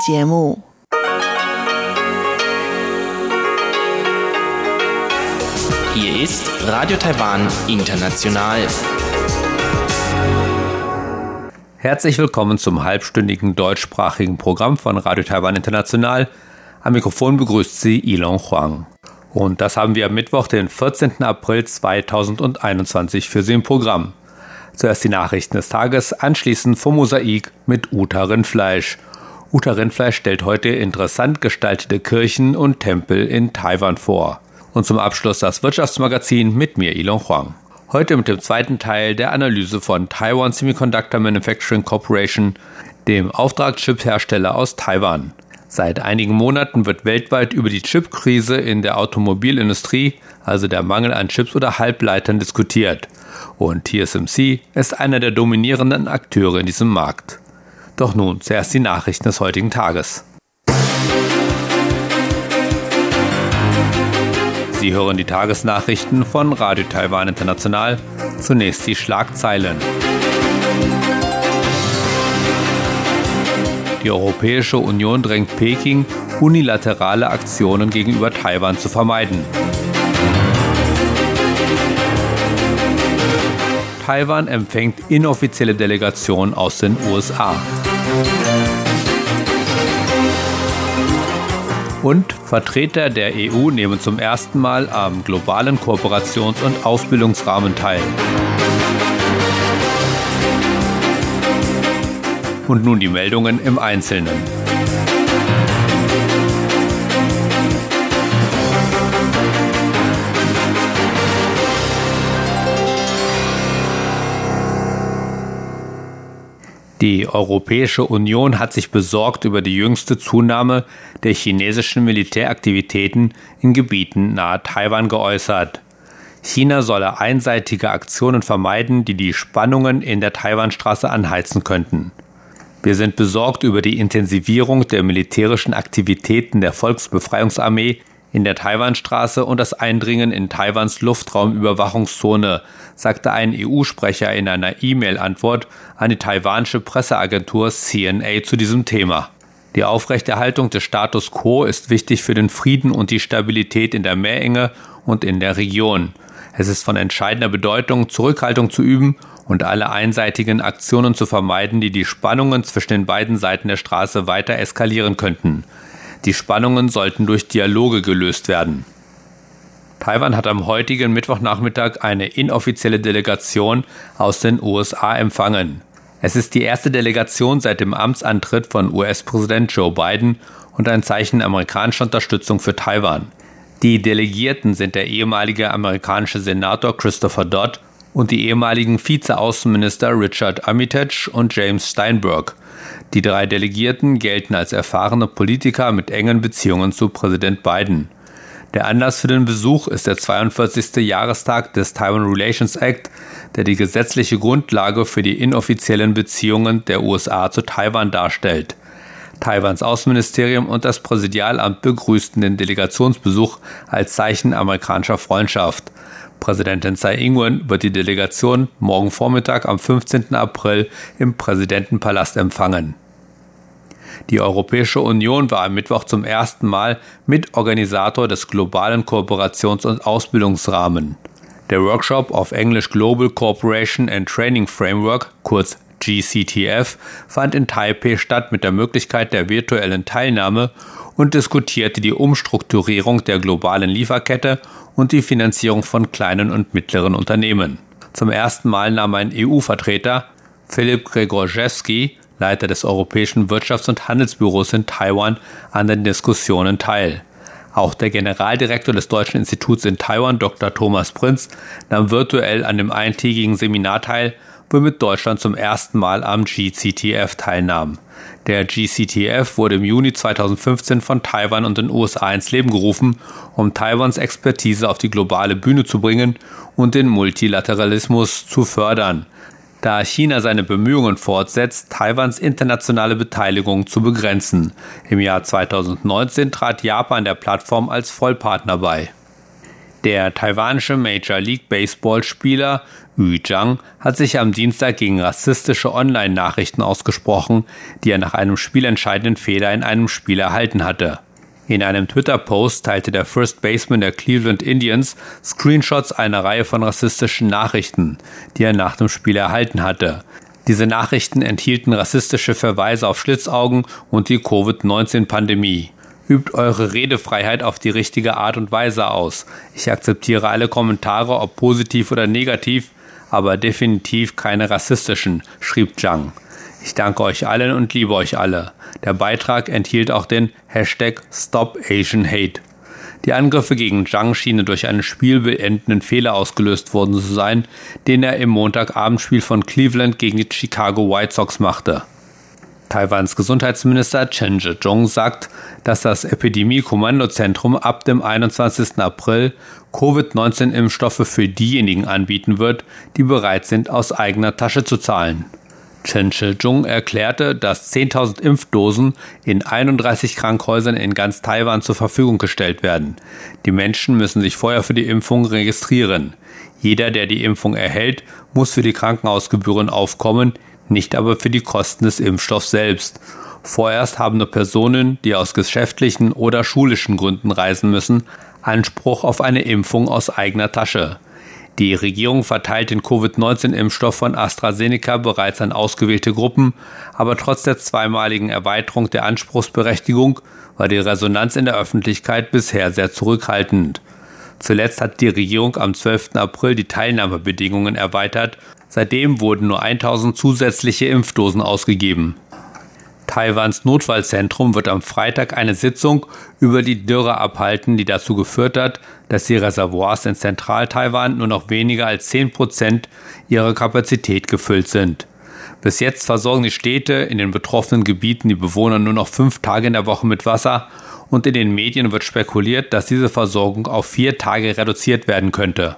节目。Hier ist Radio Taiwan International. Herzlich willkommen zum halbstündigen deutschsprachigen Programm von Radio Taiwan International. Am Mikrofon begrüßt Sie Ilon Huang. Und das haben wir am Mittwoch, den 14. April 2021 für Sie im Programm. Zuerst die Nachrichten des Tages, anschließend vom Mosaik mit Uta Rindfleisch. Uta Rindfleisch stellt heute interessant gestaltete Kirchen und Tempel in Taiwan vor. Und zum Abschluss das Wirtschaftsmagazin mit mir, Ilon Huang. Heute mit dem zweiten Teil der Analyse von Taiwan Semiconductor Manufacturing Corporation, dem Auftragschiphersteller aus Taiwan. Seit einigen Monaten wird weltweit über die Chipkrise in der Automobilindustrie, also der Mangel an Chips oder Halbleitern, diskutiert. Und TSMC ist einer der dominierenden Akteure in diesem Markt. Doch nun zuerst die Nachrichten des heutigen Tages. Sie hören die Tagesnachrichten von Radio Taiwan International. Zunächst die Schlagzeilen. Die Europäische Union drängt Peking, unilaterale Aktionen gegenüber Taiwan zu vermeiden. Taiwan empfängt inoffizielle Delegation aus den USA. Und Vertreter der EU nehmen zum ersten Mal am globalen Kooperations- und Ausbildungsrahmen teil. Und nun die Meldungen im Einzelnen. Die Europäische Union hat sich besorgt über die jüngste Zunahme der chinesischen Militäraktivitäten in Gebieten nahe Taiwan geäußert. China solle einseitige Aktionen vermeiden, die die Spannungen in der Taiwanstraße anheizen könnten. Wir sind besorgt über die Intensivierung der militärischen Aktivitäten der Volksbefreiungsarmee in der Taiwanstraße und das Eindringen in Taiwans Luftraumüberwachungszone, sagte ein EU-Sprecher in einer E-Mail-Antwort an die taiwanische Presseagentur CNA zu diesem Thema. Die Aufrechterhaltung des Status quo ist wichtig für den Frieden und die Stabilität in der Meerenge und in der Region. Es ist von entscheidender Bedeutung, Zurückhaltung zu üben und alle einseitigen Aktionen zu vermeiden, die die Spannungen zwischen den beiden Seiten der Straße weiter eskalieren könnten. Die Spannungen sollten durch Dialoge gelöst werden. Taiwan hat am heutigen Mittwochnachmittag eine inoffizielle Delegation aus den USA empfangen. Es ist die erste Delegation seit dem Amtsantritt von US-Präsident Joe Biden und ein Zeichen amerikanischer Unterstützung für Taiwan. Die Delegierten sind der ehemalige amerikanische Senator Christopher Dodd und die ehemaligen Vizeaußenminister Richard Armitage und James Steinberg. Die drei Delegierten gelten als erfahrene Politiker mit engen Beziehungen zu Präsident Biden. Der Anlass für den Besuch ist der 42. Jahrestag des Taiwan Relations Act, der die gesetzliche Grundlage für die inoffiziellen Beziehungen der USA zu Taiwan darstellt. Taiwans Außenministerium und das Präsidialamt begrüßten den Delegationsbesuch als Zeichen amerikanischer Freundschaft. Präsidentin Tsai Ing-wen wird die Delegation morgen Vormittag am 15. April im Präsidentenpalast empfangen. Die Europäische Union war am Mittwoch zum ersten Mal Mitorganisator des globalen Kooperations- und Ausbildungsrahmen. Der Workshop auf Englisch Global Cooperation and Training Framework, kurz GCTF, fand in Taipei statt mit der Möglichkeit der virtuellen Teilnahme und diskutierte die Umstrukturierung der globalen Lieferkette und die Finanzierung von kleinen und mittleren Unternehmen. Zum ersten Mal nahm ein EU-Vertreter, Philipp Gregorjewski, Leiter des Europäischen Wirtschafts- und Handelsbüros in Taiwan, an den Diskussionen teil. Auch der Generaldirektor des Deutschen Instituts in Taiwan, Dr. Thomas Prinz, nahm virtuell an dem eintägigen Seminar teil, womit Deutschland zum ersten Mal am GCTF teilnahm. Der GCTF wurde im Juni 2015 von Taiwan und den USA ins Leben gerufen, um Taiwans Expertise auf die globale Bühne zu bringen und den Multilateralismus zu fördern. Da China seine Bemühungen fortsetzt, Taiwans internationale Beteiligung zu begrenzen. Im Jahr 2019 trat Japan der Plattform als Vollpartner bei. Der taiwanische Major League Baseball Spieler Yu Zhang hat sich am Dienstag gegen rassistische Online-Nachrichten ausgesprochen, die er nach einem spielentscheidenden Fehler in einem Spiel erhalten hatte. In einem Twitter-Post teilte der First Baseman der Cleveland Indians Screenshots einer Reihe von rassistischen Nachrichten, die er nach dem Spiel erhalten hatte. Diese Nachrichten enthielten rassistische Verweise auf Schlitzaugen und die Covid-19-Pandemie. Übt eure Redefreiheit auf die richtige Art und Weise aus. Ich akzeptiere alle Kommentare, ob positiv oder negativ, aber definitiv keine rassistischen, schrieb Zhang. Ich danke euch allen und liebe euch alle. Der Beitrag enthielt auch den Hashtag Stop Asian Hate. Die Angriffe gegen Zhang schienen durch einen spielbeendenden Fehler ausgelöst worden zu sein, den er im Montagabendspiel von Cleveland gegen die Chicago White Sox machte. Taiwans Gesundheitsminister Chen Zhezhong sagt, dass das Epidemie-Kommandozentrum ab dem 21. April Covid-19-Impfstoffe für diejenigen anbieten wird, die bereit sind, aus eigener Tasche zu zahlen. Chen Shih-chung erklärte, dass 10.000 Impfdosen in 31 Krankhäusern in ganz Taiwan zur Verfügung gestellt werden. Die Menschen müssen sich vorher für die Impfung registrieren. Jeder, der die Impfung erhält, muss für die Krankenhausgebühren aufkommen, nicht aber für die Kosten des Impfstoffs selbst. Vorerst haben nur Personen, die aus geschäftlichen oder schulischen Gründen reisen müssen, Anspruch auf eine Impfung aus eigener Tasche. Die Regierung verteilt den Covid-19-Impfstoff von AstraZeneca bereits an ausgewählte Gruppen, aber trotz der zweimaligen Erweiterung der Anspruchsberechtigung war die Resonanz in der Öffentlichkeit bisher sehr zurückhaltend. Zuletzt hat die Regierung am 12. April die Teilnahmebedingungen erweitert. Seitdem wurden nur 1000 zusätzliche Impfdosen ausgegeben. Taiwans Notfallzentrum wird am Freitag eine Sitzung über die Dürre abhalten, die dazu geführt hat, dass die Reservoirs in Zentral-Taiwan nur noch weniger als 10 Prozent ihrer Kapazität gefüllt sind. Bis jetzt versorgen die Städte in den betroffenen Gebieten die Bewohner nur noch fünf Tage in der Woche mit Wasser und in den Medien wird spekuliert, dass diese Versorgung auf vier Tage reduziert werden könnte.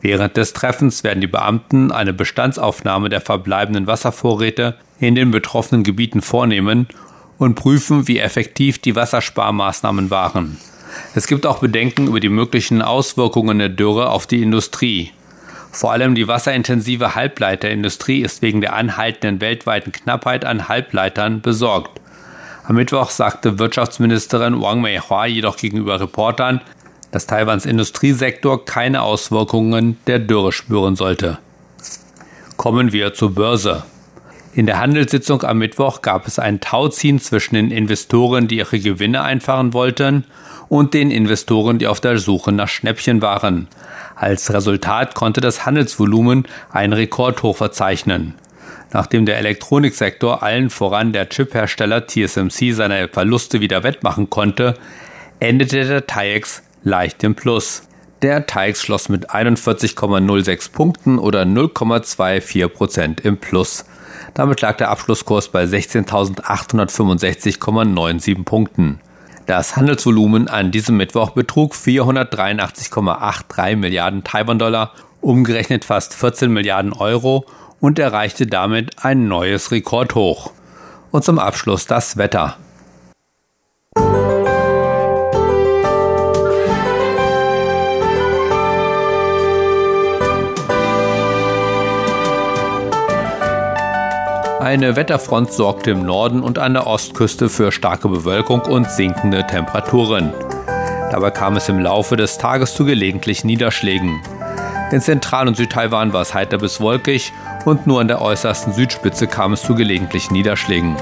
Während des Treffens werden die Beamten eine Bestandsaufnahme der verbleibenden Wasservorräte in den betroffenen Gebieten vornehmen und prüfen, wie effektiv die Wassersparmaßnahmen waren. Es gibt auch Bedenken über die möglichen Auswirkungen der Dürre auf die Industrie. Vor allem die wasserintensive Halbleiterindustrie ist wegen der anhaltenden weltweiten Knappheit an Halbleitern besorgt. Am Mittwoch sagte Wirtschaftsministerin Wang Meihua jedoch gegenüber Reportern, dass Taiwans Industriesektor keine Auswirkungen der Dürre spüren sollte. Kommen wir zur Börse. In der Handelssitzung am Mittwoch gab es ein Tauziehen zwischen den Investoren, die ihre Gewinne einfahren wollten, und den Investoren, die auf der Suche nach Schnäppchen waren. Als Resultat konnte das Handelsvolumen einen Rekordhoch verzeichnen. Nachdem der Elektroniksektor allen voran der Chiphersteller TSMC seine Verluste wieder wettmachen konnte, endete der TAIEX leicht im Plus. Der TAIX schloss mit 41,06 Punkten oder 0,24 Prozent im Plus. Damit lag der Abschlusskurs bei 16.865,97 Punkten. Das Handelsvolumen an diesem Mittwoch betrug 483,83 Milliarden Taiwan-Dollar, umgerechnet fast 14 Milliarden Euro und erreichte damit ein neues Rekordhoch. Und zum Abschluss das Wetter. Eine Wetterfront sorgte im Norden und an der Ostküste für starke Bewölkung und sinkende Temperaturen. Dabei kam es im Laufe des Tages zu gelegentlichen Niederschlägen. In Zentral- und Südtaiwan war es heiter bis wolkig und nur an der äußersten Südspitze kam es zu gelegentlichen Niederschlägen.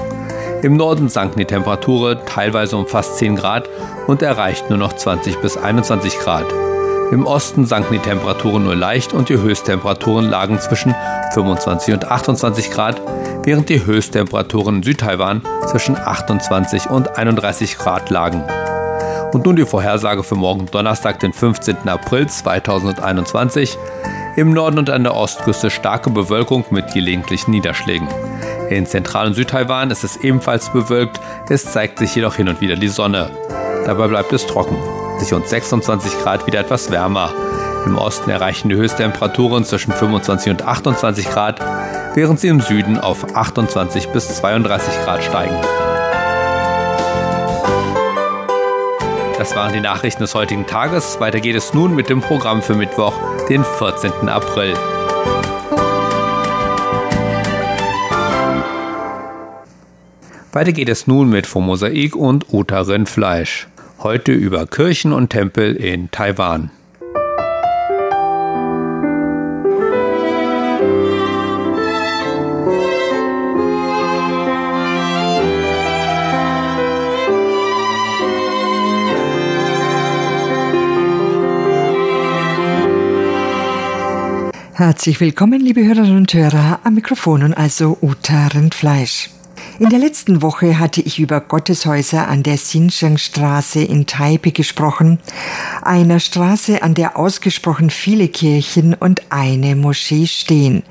Im Norden sanken die Temperaturen teilweise um fast 10 Grad und erreichten nur noch 20 bis 21 Grad. Im Osten sanken die Temperaturen nur leicht und die Höchsttemperaturen lagen zwischen 25 und 28 Grad, während die Höchsttemperaturen in Südtaiwan zwischen 28 und 31 Grad lagen. Und nun die Vorhersage für morgen Donnerstag, den 15. April 2021. Im Norden und an der Ostküste starke Bewölkung mit gelegentlichen Niederschlägen. In Zentral- und Südtaiwan ist es ebenfalls bewölkt, es zeigt sich jedoch hin und wieder die Sonne. Dabei bleibt es trocken sich und 26 Grad wieder etwas wärmer. Im Osten erreichen die Höchsttemperaturen zwischen 25 und 28 Grad, während sie im Süden auf 28 bis 32 Grad steigen. Das waren die Nachrichten des heutigen Tages. Weiter geht es nun mit dem Programm für Mittwoch, den 14. April. Weiter geht es nun mit Mosaik und Uta Rindfleisch. Heute über Kirchen und Tempel in Taiwan. Herzlich willkommen, liebe Hörerinnen und Hörer, am Mikrofon und also Uta Rindfleisch. In der letzten Woche hatte ich über Gotteshäuser an der Xinjiang-Straße in Taipei gesprochen, einer Straße, an der ausgesprochen viele Kirchen und eine Moschee stehen.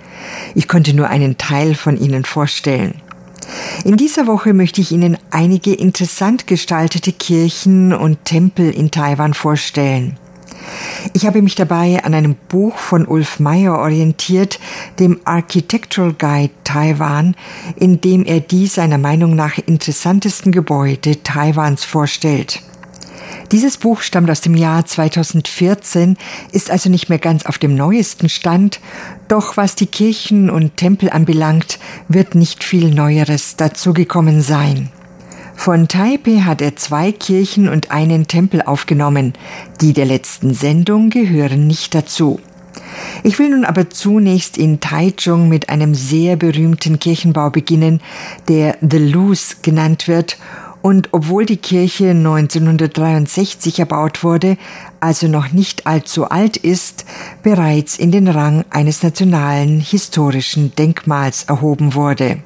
Ich konnte nur einen Teil von ihnen vorstellen. In dieser Woche möchte ich Ihnen einige interessant gestaltete Kirchen und Tempel in Taiwan vorstellen. Ich habe mich dabei an einem Buch von Ulf Meyer orientiert, dem Architectural Guide Taiwan, in dem er die seiner Meinung nach interessantesten Gebäude Taiwans vorstellt. Dieses Buch stammt aus dem Jahr 2014, ist also nicht mehr ganz auf dem neuesten Stand, doch was die Kirchen und Tempel anbelangt, wird nicht viel Neueres dazugekommen sein. Von Taipei hat er zwei Kirchen und einen Tempel aufgenommen. Die der letzten Sendung gehören nicht dazu. Ich will nun aber zunächst in Taichung mit einem sehr berühmten Kirchenbau beginnen, der The Loose genannt wird und obwohl die Kirche 1963 erbaut wurde, also noch nicht allzu alt ist, bereits in den Rang eines nationalen historischen Denkmals erhoben wurde.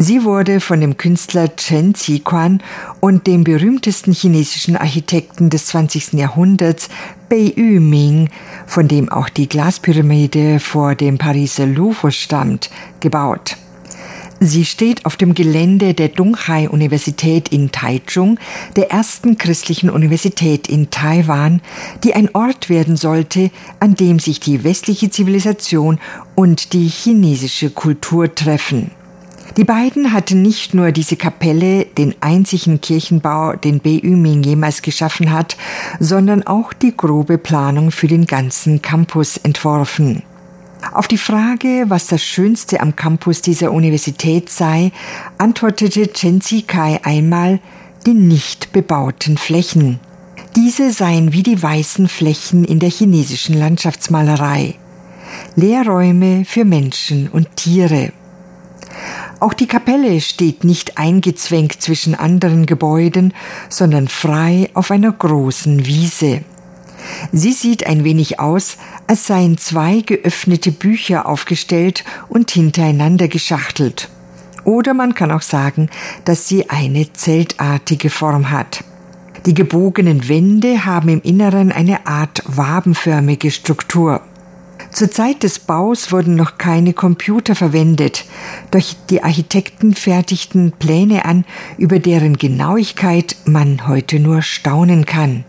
Sie wurde von dem Künstler Chen Ziquan und dem berühmtesten chinesischen Architekten des 20. Jahrhunderts, Bei Yuming, von dem auch die Glaspyramide vor dem Pariser Louvre stammt, gebaut. Sie steht auf dem Gelände der Dunghai-Universität in Taichung, der ersten christlichen Universität in Taiwan, die ein Ort werden sollte, an dem sich die westliche Zivilisation und die chinesische Kultur treffen. Die beiden hatten nicht nur diese Kapelle, den einzigen Kirchenbau, den B. Yuming jemals geschaffen hat, sondern auch die grobe Planung für den ganzen Campus entworfen. Auf die Frage, was das Schönste am Campus dieser Universität sei, antwortete Chen Zikai einmal die nicht bebauten Flächen. Diese seien wie die weißen Flächen in der chinesischen Landschaftsmalerei. Lehrräume für Menschen und Tiere. Auch die Kapelle steht nicht eingezwängt zwischen anderen Gebäuden, sondern frei auf einer großen Wiese. Sie sieht ein wenig aus, als seien zwei geöffnete Bücher aufgestellt und hintereinander geschachtelt. Oder man kann auch sagen, dass sie eine zeltartige Form hat. Die gebogenen Wände haben im Inneren eine Art wabenförmige Struktur. Zur Zeit des Baus wurden noch keine Computer verwendet, doch die Architekten fertigten Pläne an, über deren Genauigkeit man heute nur staunen kann.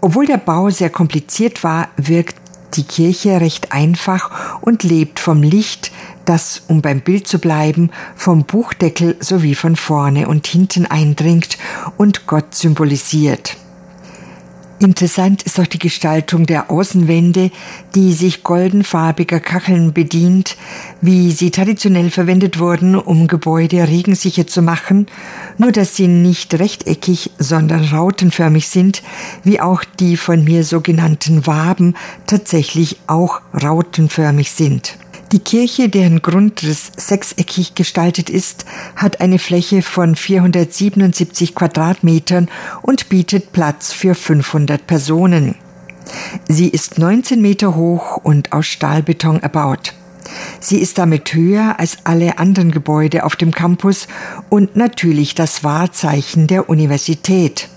Obwohl der Bau sehr kompliziert war, wirkt die Kirche recht einfach und lebt vom Licht, das, um beim Bild zu bleiben, vom Buchdeckel sowie von vorne und hinten eindringt und Gott symbolisiert. Interessant ist auch die Gestaltung der Außenwände, die sich goldenfarbiger Kacheln bedient, wie sie traditionell verwendet wurden, um Gebäude regensicher zu machen, nur dass sie nicht rechteckig, sondern rautenförmig sind, wie auch die von mir sogenannten Waben tatsächlich auch rautenförmig sind. Die Kirche, deren Grundriss sechseckig gestaltet ist, hat eine Fläche von 477 Quadratmetern und bietet Platz für 500 Personen. Sie ist 19 Meter hoch und aus Stahlbeton erbaut. Sie ist damit höher als alle anderen Gebäude auf dem Campus und natürlich das Wahrzeichen der Universität.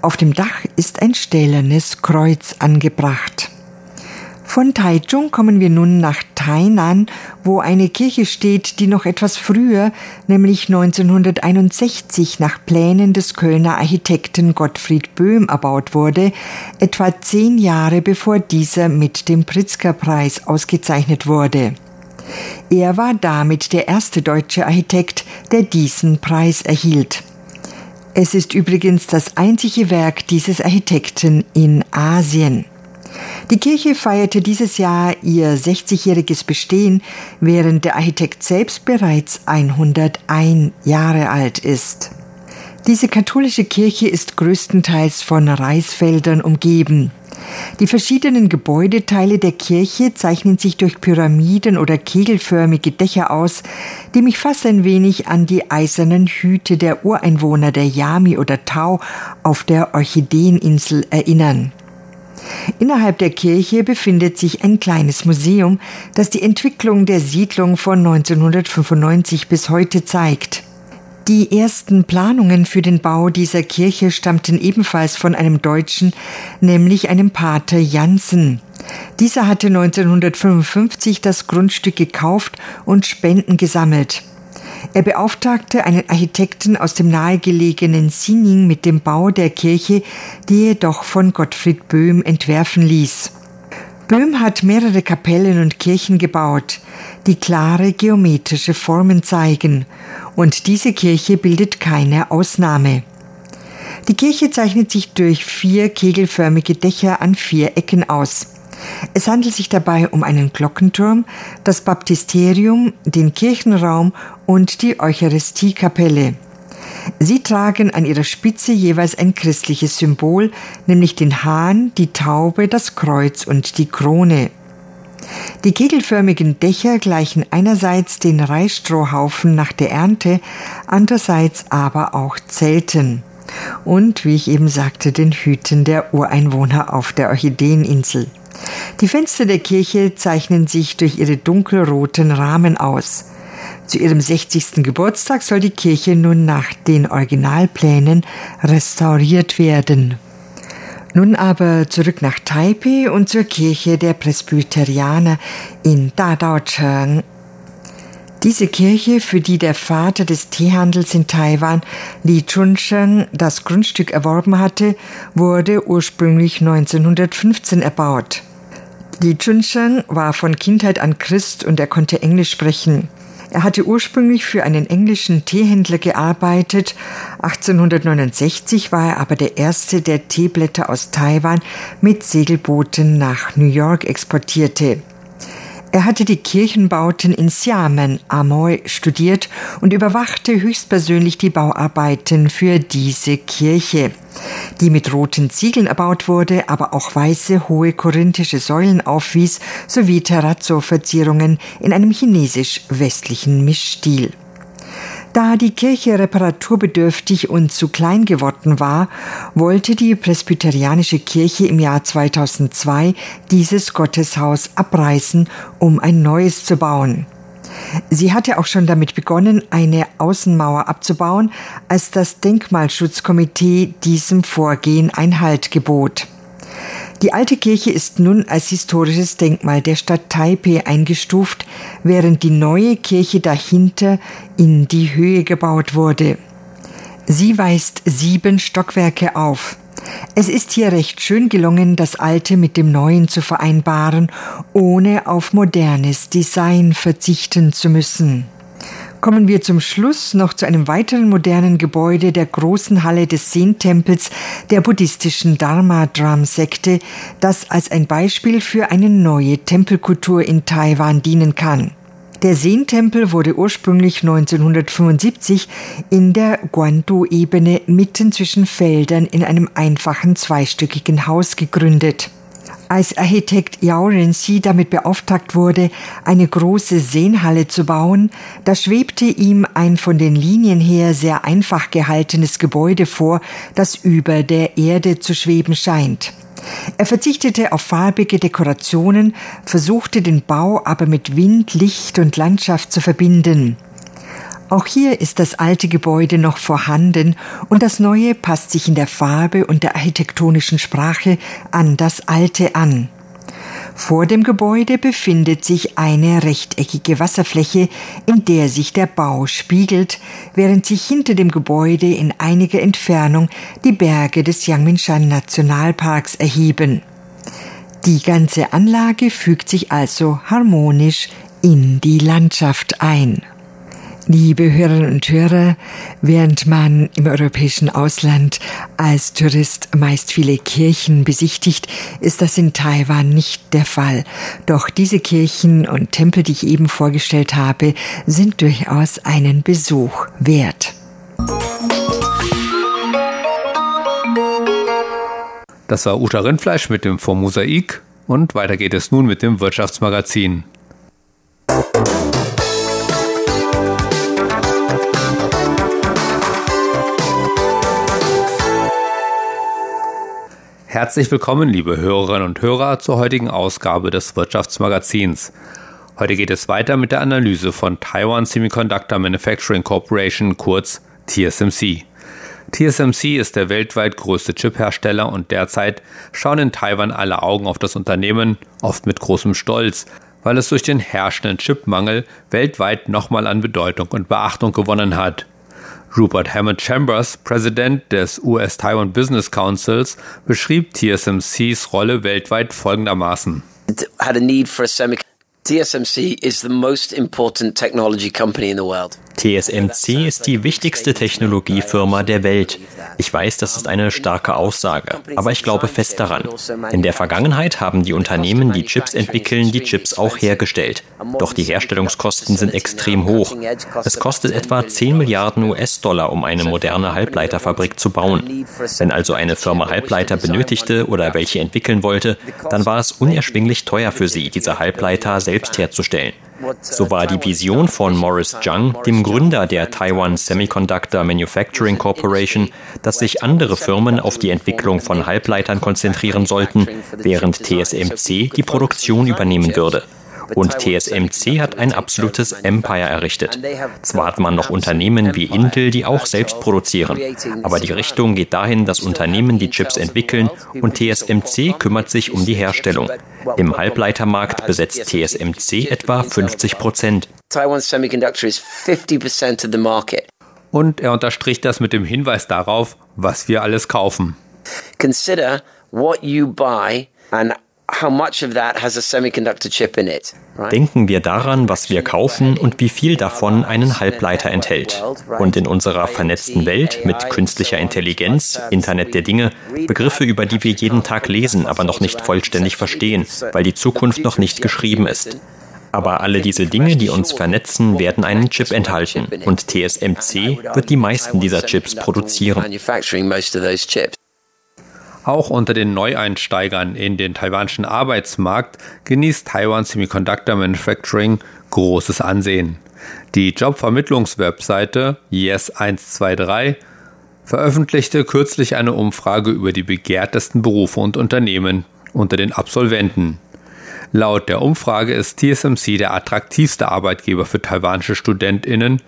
Auf dem Dach ist ein stählernes Kreuz angebracht. Von Taichung kommen wir nun nach Tainan, wo eine Kirche steht, die noch etwas früher, nämlich 1961 nach Plänen des Kölner Architekten Gottfried Böhm erbaut wurde, etwa zehn Jahre bevor dieser mit dem Pritzker-Preis ausgezeichnet wurde. Er war damit der erste deutsche Architekt, der diesen Preis erhielt. Es ist übrigens das einzige Werk dieses Architekten in Asien. Die Kirche feierte dieses Jahr ihr 60-jähriges Bestehen, während der Architekt selbst bereits 101 Jahre alt ist. Diese katholische Kirche ist größtenteils von Reisfeldern umgeben. Die verschiedenen Gebäudeteile der Kirche zeichnen sich durch Pyramiden oder kegelförmige Dächer aus, die mich fast ein wenig an die eisernen Hüte der Ureinwohner der Yami oder Tau auf der Orchideeninsel erinnern. Innerhalb der Kirche befindet sich ein kleines Museum, das die Entwicklung der Siedlung von 1995 bis heute zeigt. Die ersten Planungen für den Bau dieser Kirche stammten ebenfalls von einem Deutschen, nämlich einem Pater Janssen. Dieser hatte 1955 das Grundstück gekauft und Spenden gesammelt. Er beauftragte einen Architekten aus dem nahegelegenen Sinning mit dem Bau der Kirche, die er jedoch von Gottfried Böhm entwerfen ließ. Böhm hat mehrere Kapellen und Kirchen gebaut, die klare geometrische Formen zeigen, und diese Kirche bildet keine Ausnahme. Die Kirche zeichnet sich durch vier kegelförmige Dächer an vier Ecken aus. Es handelt sich dabei um einen Glockenturm, das Baptisterium, den Kirchenraum und die Eucharistiekapelle. Sie tragen an ihrer Spitze jeweils ein christliches Symbol, nämlich den Hahn, die Taube, das Kreuz und die Krone. Die kegelförmigen Dächer gleichen einerseits den Reisstrohhaufen nach der Ernte, andererseits aber auch Zelten. Und, wie ich eben sagte, den Hüten der Ureinwohner auf der Orchideeninsel. Die Fenster der Kirche zeichnen sich durch ihre dunkelroten Rahmen aus. Zu ihrem 60. Geburtstag soll die Kirche nun nach den Originalplänen restauriert werden. Nun aber zurück nach Taipei und zur Kirche der Presbyterianer in Dadaocheng. Diese Kirche, für die der Vater des Teehandels in Taiwan, Li Chunsheng, das Grundstück erworben hatte, wurde ursprünglich 1915 erbaut. Li Chunsheng war von Kindheit an Christ und er konnte Englisch sprechen. Er hatte ursprünglich für einen englischen Teehändler gearbeitet. 1869 war er aber der erste, der Teeblätter aus Taiwan mit Segelbooten nach New York exportierte. Er hatte die Kirchenbauten in Xiamen, Amoy, studiert und überwachte höchstpersönlich die Bauarbeiten für diese Kirche, die mit roten Ziegeln erbaut wurde, aber auch weiße, hohe korinthische Säulen aufwies, sowie Terrazzo-Verzierungen in einem chinesisch-westlichen Mischstil. Da die Kirche reparaturbedürftig und zu klein geworden war, wollte die presbyterianische Kirche im Jahr 2002 dieses Gotteshaus abreißen, um ein neues zu bauen. Sie hatte auch schon damit begonnen, eine Außenmauer abzubauen, als das Denkmalschutzkomitee diesem Vorgehen Einhalt gebot. Die alte Kirche ist nun als historisches Denkmal der Stadt Taipei eingestuft, während die neue Kirche dahinter in die Höhe gebaut wurde. Sie weist sieben Stockwerke auf. Es ist hier recht schön gelungen, das Alte mit dem Neuen zu vereinbaren, ohne auf modernes Design verzichten zu müssen kommen wir zum Schluss noch zu einem weiteren modernen Gebäude der großen Halle des Zen-Tempels der buddhistischen Dharma-Dram-Sekte, das als ein Beispiel für eine neue Tempelkultur in Taiwan dienen kann. Der Zen-Tempel wurde ursprünglich 1975 in der Guandu-Ebene mitten zwischen Feldern in einem einfachen zweistöckigen Haus gegründet als Architekt Yao Renxi damit beauftragt wurde, eine große Seenhalle zu bauen, da schwebte ihm ein von den Linien her sehr einfach gehaltenes Gebäude vor, das über der Erde zu schweben scheint. Er verzichtete auf farbige Dekorationen, versuchte den Bau aber mit Wind, Licht und Landschaft zu verbinden. Auch hier ist das alte Gebäude noch vorhanden und das neue passt sich in der Farbe und der architektonischen Sprache an das alte an. Vor dem Gebäude befindet sich eine rechteckige Wasserfläche, in der sich der Bau spiegelt, während sich hinter dem Gebäude in einiger Entfernung die Berge des Yangmingshan Nationalparks erheben. Die ganze Anlage fügt sich also harmonisch in die Landschaft ein. Liebe Hörerinnen und Hörer, während man im europäischen Ausland als Tourist meist viele Kirchen besichtigt, ist das in Taiwan nicht der Fall. Doch diese Kirchen und Tempel, die ich eben vorgestellt habe, sind durchaus einen Besuch wert. Das war Uta Rindfleisch mit dem Vom und weiter geht es nun mit dem Wirtschaftsmagazin. Herzlich willkommen, liebe Hörerinnen und Hörer, zur heutigen Ausgabe des Wirtschaftsmagazins. Heute geht es weiter mit der Analyse von Taiwan Semiconductor Manufacturing Corporation, kurz TSMC. TSMC ist der weltweit größte Chiphersteller und derzeit schauen in Taiwan alle Augen auf das Unternehmen, oft mit großem Stolz, weil es durch den herrschenden Chipmangel weltweit nochmal an Bedeutung und Beachtung gewonnen hat. Rupert Hammond Chambers, Präsident des US-Taiwan Business Councils, beschrieb TSMCs Rolle weltweit folgendermaßen. TSMC. TSMC ist die wichtigste Technologiefirma der Welt. Ich weiß, das ist eine starke Aussage, aber ich glaube fest daran. In der Vergangenheit haben die Unternehmen, die Chips entwickeln, die Chips auch hergestellt. Doch die Herstellungskosten sind extrem hoch. Es kostet etwa 10 Milliarden US-Dollar, um eine moderne Halbleiterfabrik zu bauen. Wenn also eine Firma Halbleiter benötigte oder welche entwickeln wollte, dann war es unerschwinglich teuer für sie, diese Halbleiter selbst herzustellen. So war die Vision von Morris Jung, dem Gründer der Taiwan Semiconductor Manufacturing Corporation, dass sich andere Firmen auf die Entwicklung von Halbleitern konzentrieren sollten, während TSMC die Produktion übernehmen würde. Und TSMC hat ein absolutes Empire errichtet. Zwar hat man noch Unternehmen wie Intel, die auch selbst produzieren, aber die Richtung geht dahin, dass Unternehmen die Chips entwickeln und TSMC kümmert sich um die Herstellung. Im Halbleitermarkt besetzt TSMC etwa 50 Prozent. Und er unterstrich das mit dem Hinweis darauf, was wir alles kaufen. Consider what you buy and Denken wir daran, was wir kaufen und wie viel davon einen Halbleiter enthält. Und in unserer vernetzten Welt mit künstlicher Intelligenz, Internet der Dinge, Begriffe, über die wir jeden Tag lesen, aber noch nicht vollständig verstehen, weil die Zukunft noch nicht geschrieben ist. Aber alle diese Dinge, die uns vernetzen, werden einen Chip enthalten. Und TSMC wird die meisten dieser Chips produzieren. Auch unter den Neueinsteigern in den taiwanischen Arbeitsmarkt genießt Taiwan Semiconductor Manufacturing großes Ansehen. Die Jobvermittlungswebseite Yes123 veröffentlichte kürzlich eine Umfrage über die begehrtesten Berufe und Unternehmen unter den Absolventen. Laut der Umfrage ist TSMC der attraktivste Arbeitgeber für taiwanische Studentinnen,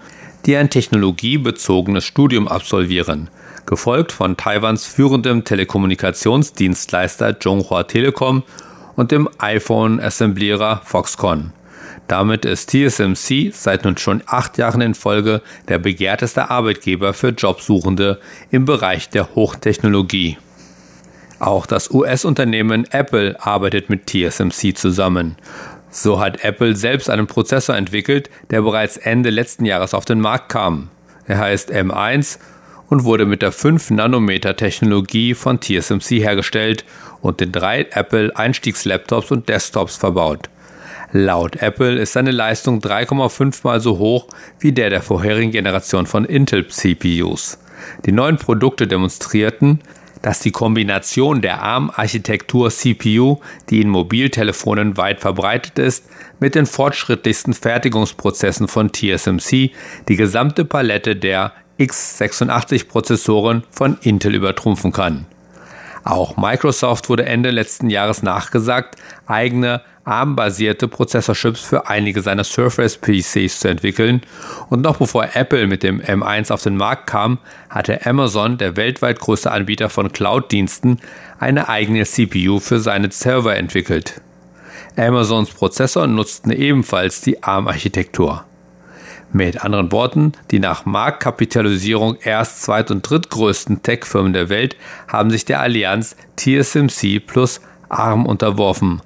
die ein technologiebezogenes Studium absolvieren – gefolgt von Taiwans führendem Telekommunikationsdienstleister Zhonghua Telekom und dem iPhone-Assemblierer Foxconn. Damit ist TSMC seit nun schon acht Jahren in Folge der begehrteste Arbeitgeber für Jobsuchende im Bereich der Hochtechnologie. Auch das US-Unternehmen Apple arbeitet mit TSMC zusammen. So hat Apple selbst einen Prozessor entwickelt, der bereits Ende letzten Jahres auf den Markt kam. Er heißt M1 und wurde mit der 5-Nanometer-Technologie von TSMC hergestellt und in drei Apple-Einstiegslaptops und Desktops verbaut. Laut Apple ist seine Leistung 3,5 mal so hoch wie der der vorherigen Generation von Intel-CPUs. Die neuen Produkte demonstrierten, dass die Kombination der ARM-Architektur CPU, die in Mobiltelefonen weit verbreitet ist, mit den fortschrittlichsten Fertigungsprozessen von TSMC die gesamte Palette der x86-Prozessoren von Intel übertrumpfen kann. Auch Microsoft wurde Ende letzten Jahres nachgesagt, eigene ARM-basierte Prozessorchips für einige seiner Surface-PCs zu entwickeln. Und noch bevor Apple mit dem M1 auf den Markt kam, hatte Amazon, der weltweit größte Anbieter von Cloud-Diensten, eine eigene CPU für seine Server entwickelt. Amazons Prozessor nutzten ebenfalls die ARM-Architektur. Mit anderen Worten, die nach Marktkapitalisierung erst zweit- und drittgrößten Tech-Firmen der Welt haben sich der Allianz TSMC plus ARM unterworfen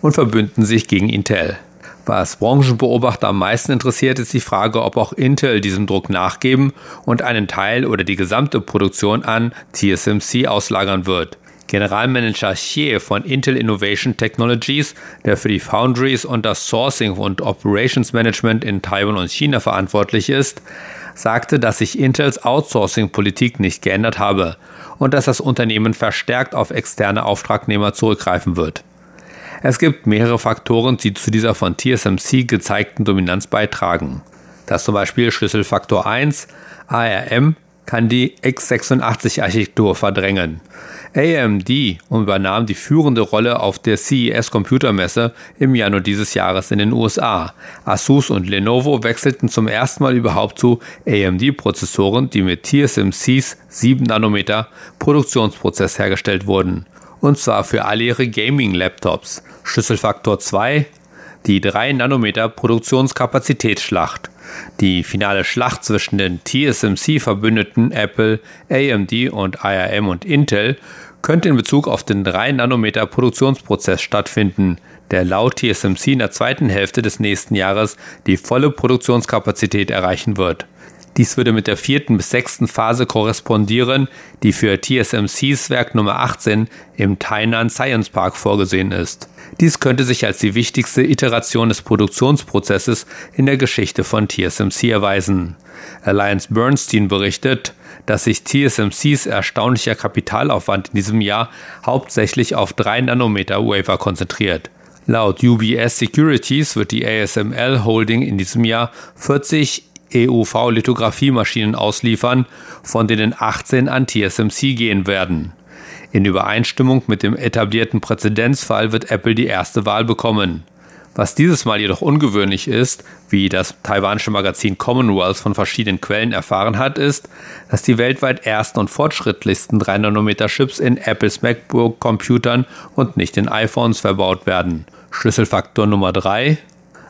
und verbünden sich gegen Intel. Was Branchenbeobachter am meisten interessiert, ist die Frage, ob auch Intel diesem Druck nachgeben und einen Teil oder die gesamte Produktion an TSMC auslagern wird. Generalmanager Xie von Intel Innovation Technologies, der für die Foundries und das Sourcing und Operations Management in Taiwan und China verantwortlich ist, sagte, dass sich Intels Outsourcing-Politik nicht geändert habe und dass das Unternehmen verstärkt auf externe Auftragnehmer zurückgreifen wird. Es gibt mehrere Faktoren, die zu dieser von TSMC gezeigten Dominanz beitragen. Das zum Beispiel Schlüsselfaktor 1, ARM, kann die x86-Architektur verdrängen. AMD übernahm die führende Rolle auf der CES Computermesse im Januar dieses Jahres in den USA. Asus und Lenovo wechselten zum ersten Mal überhaupt zu AMD-Prozessoren, die mit TSMCs 7 Nanometer Produktionsprozess hergestellt wurden. Und zwar für alle ihre Gaming-Laptops. Schlüsselfaktor 2, die 3 Nanometer Produktionskapazitätsschlacht. Die finale Schlacht zwischen den TSMC-Verbündeten Apple, AMD und IRM und Intel könnte in Bezug auf den 3 Nanometer Produktionsprozess stattfinden, der laut TSMC in der zweiten Hälfte des nächsten Jahres die volle Produktionskapazität erreichen wird. Dies würde mit der vierten bis sechsten Phase korrespondieren, die für TSMCs Werk Nummer 18 im Tainan Science Park vorgesehen ist. Dies könnte sich als die wichtigste Iteration des Produktionsprozesses in der Geschichte von TSMC erweisen. Alliance Bernstein berichtet, dass sich TSMCs erstaunlicher Kapitalaufwand in diesem Jahr hauptsächlich auf 3 Nanometer Wafer konzentriert. Laut UBS Securities wird die ASML Holding in diesem Jahr 40 EUV-Lithografiemaschinen ausliefern, von denen 18 an TSMC gehen werden. In Übereinstimmung mit dem etablierten Präzedenzfall wird Apple die erste Wahl bekommen. Was dieses Mal jedoch ungewöhnlich ist, wie das taiwanische Magazin Commonwealth von verschiedenen Quellen erfahren hat, ist, dass die weltweit ersten und fortschrittlichsten 3-Nanometer-Chips in Apples MacBook-Computern und nicht in iPhones verbaut werden. Schlüsselfaktor Nummer 3.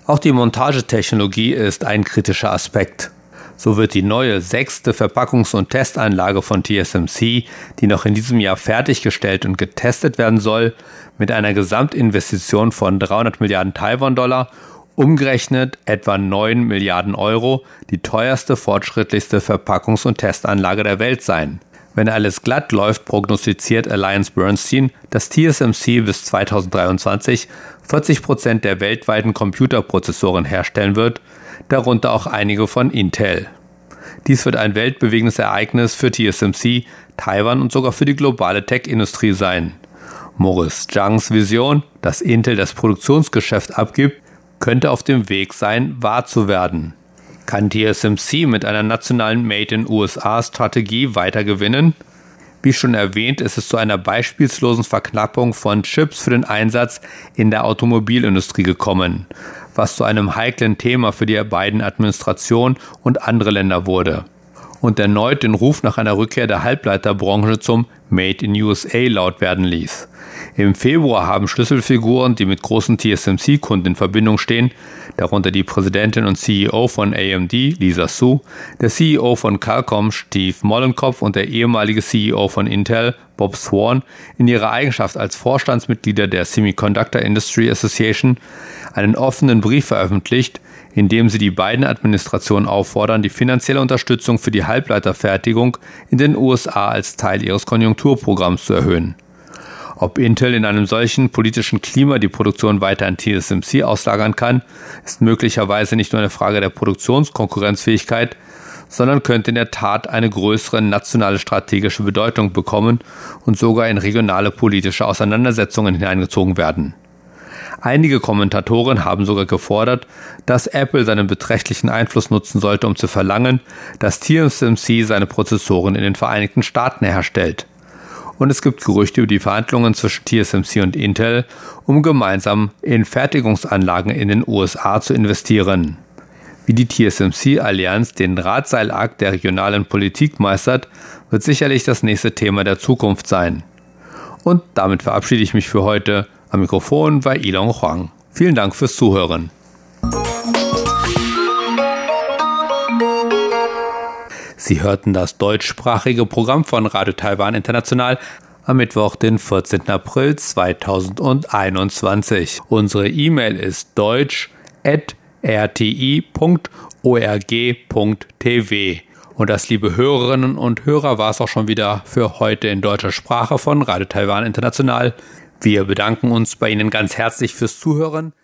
Auch die Montagetechnologie ist ein kritischer Aspekt. So wird die neue sechste Verpackungs- und Testanlage von TSMC, die noch in diesem Jahr fertiggestellt und getestet werden soll, mit einer Gesamtinvestition von 300 Milliarden Taiwan-Dollar, umgerechnet etwa 9 Milliarden Euro, die teuerste fortschrittlichste Verpackungs- und Testanlage der Welt sein. Wenn alles glatt läuft, prognostiziert Alliance Bernstein, dass TSMC bis 2023 40 Prozent der weltweiten Computerprozessoren herstellen wird, darunter auch einige von Intel. Dies wird ein weltbewegendes Ereignis für TSMC, Taiwan und sogar für die globale Tech-Industrie sein. Morris Zhangs Vision, dass Intel das Produktionsgeschäft abgibt, könnte auf dem Weg sein, wahr zu werden. Kann TSMC mit einer nationalen Made in USA-Strategie weiter gewinnen? Wie schon erwähnt, ist es zu einer beispielslosen Verknappung von Chips für den Einsatz in der Automobilindustrie gekommen, was zu einem heiklen Thema für die beiden Administrationen und andere Länder wurde und erneut den Ruf nach einer Rückkehr der Halbleiterbranche zum Made in USA laut werden ließ. Im Februar haben Schlüsselfiguren, die mit großen TSMC-Kunden in Verbindung stehen, darunter die Präsidentin und CEO von AMD, Lisa Su, der CEO von Qualcomm, Steve Mollenkopf und der ehemalige CEO von Intel, Bob Swan, in ihrer Eigenschaft als Vorstandsmitglieder der Semiconductor Industry Association einen offenen Brief veröffentlicht, in dem sie die beiden Administrationen auffordern, die finanzielle Unterstützung für die Halbleiterfertigung in den USA als Teil ihres Konjunkturprogramms zu erhöhen. Ob Intel in einem solchen politischen Klima die Produktion weiter an TSMC auslagern kann, ist möglicherweise nicht nur eine Frage der Produktionskonkurrenzfähigkeit, sondern könnte in der Tat eine größere nationale strategische Bedeutung bekommen und sogar in regionale politische Auseinandersetzungen hineingezogen werden. Einige Kommentatoren haben sogar gefordert, dass Apple seinen beträchtlichen Einfluss nutzen sollte, um zu verlangen, dass TSMC seine Prozessoren in den Vereinigten Staaten herstellt. Und es gibt Gerüchte über die Verhandlungen zwischen TSMC und Intel, um gemeinsam in Fertigungsanlagen in den USA zu investieren. Wie die TSMC-Allianz den Drahtseilakt der regionalen Politik meistert, wird sicherlich das nächste Thema der Zukunft sein. Und damit verabschiede ich mich für heute. Am Mikrofon war Ilon Huang. Vielen Dank fürs Zuhören. Sie hörten das deutschsprachige Programm von Radio Taiwan International am Mittwoch, den 14. April 2021. Unsere E-Mail ist deutsch rti.org.tv. Und das, liebe Hörerinnen und Hörer, war es auch schon wieder für heute in deutscher Sprache von Radio Taiwan International. Wir bedanken uns bei Ihnen ganz herzlich fürs Zuhören.